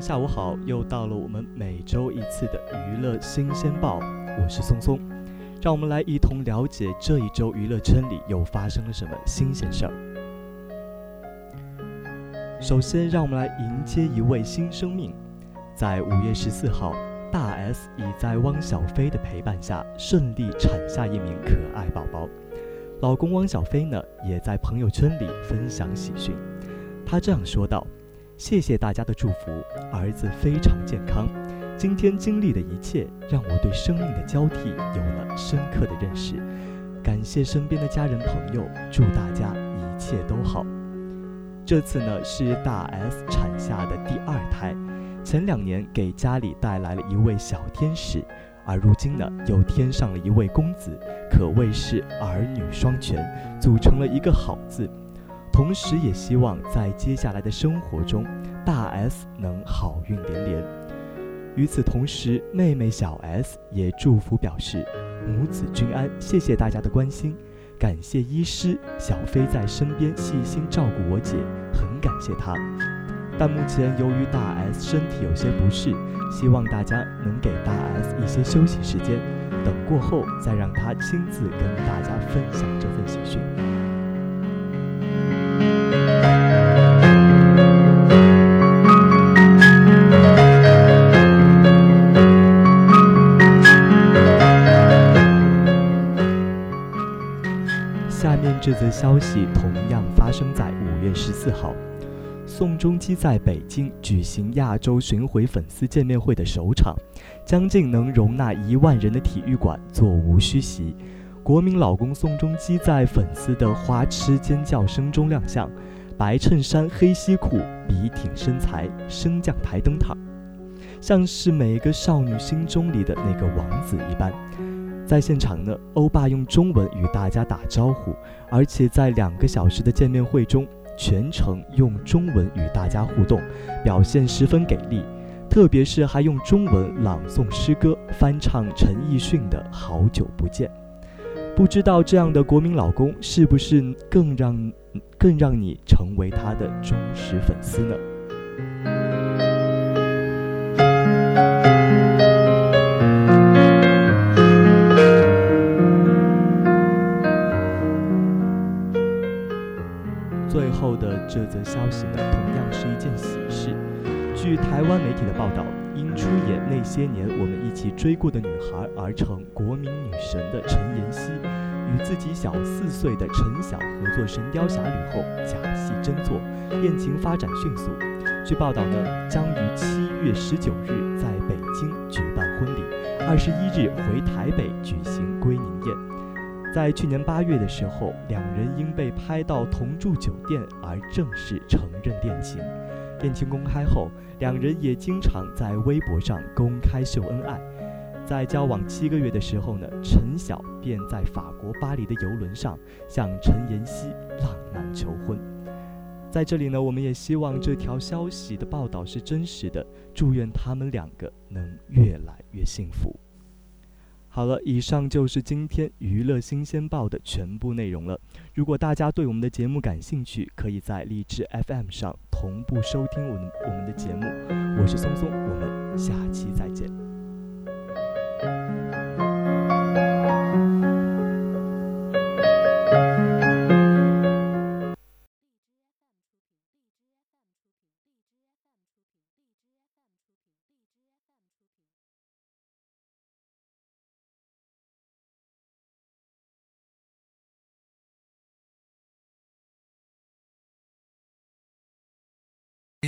下午好，又到了我们每周一次的娱乐新鲜报，我是松松，让我们来一同了解这一周娱乐圈里又发生了什么新鲜事儿。首先，让我们来迎接一位新生命，在五月十四号，大 S 已在汪小菲的陪伴下顺利产下一名可爱宝宝，老公汪小菲呢也在朋友圈里分享喜讯，他这样说道。谢谢大家的祝福，儿子非常健康。今天经历的一切，让我对生命的交替有了深刻的认识。感谢身边的家人朋友，祝大家一切都好。这次呢是大 S 产下的第二胎，前两年给家里带来了一位小天使，而如今呢又添上了一位公子，可谓是儿女双全，组成了一个好字。同时，也希望在接下来的生活中，大 S 能好运连连。与此同时，妹妹小 S 也祝福表示母子均安，谢谢大家的关心，感谢医师小飞在身边细心照顾我姐，很感谢他。但目前由于大 S 身体有些不适，希望大家能给大 S 一些休息时间，等过后再让她亲自跟大家分享这份喜讯。下面这则消息同样发生在五月十四号，宋仲基在北京举行亚洲巡回粉丝见面会的首场，将近能容纳一万人的体育馆座无虚席。国民老公宋仲基在粉丝的花痴尖叫声中亮相，白衬衫、黑西裤，笔挺身材，升降台登台，像是每个少女心中里的那个王子一般。在现场呢，欧巴用中文与大家打招呼，而且在两个小时的见面会中，全程用中文与大家互动，表现十分给力。特别是还用中文朗诵诗歌，翻唱陈奕迅的《好久不见》。不知道这样的国民老公是不是更让更让你成为他的忠实粉丝呢？这则消息呢，同样是一件喜事。据台湾媒体的报道。因出演那些年我们一起追过的女孩而成国民女神的陈妍希，与自己小四岁的陈晓合作《神雕侠侣》后，假戏真做，恋情发展迅速。据报道呢，将于七月十九日在北京举办婚礼，二十一日回台北举行归宁。在去年八月的时候，两人因被拍到同住酒店而正式承认恋情。恋情公开后，两人也经常在微博上公开秀恩爱。在交往七个月的时候呢，陈晓便在法国巴黎的游轮上向陈妍希浪漫求婚。在这里呢，我们也希望这条消息的报道是真实的，祝愿他们两个能越来越幸福。好了，以上就是今天娱乐新鲜报的全部内容了。如果大家对我们的节目感兴趣，可以在荔枝 FM 上同步收听我们我们的节目。我是松松，我们下期再见。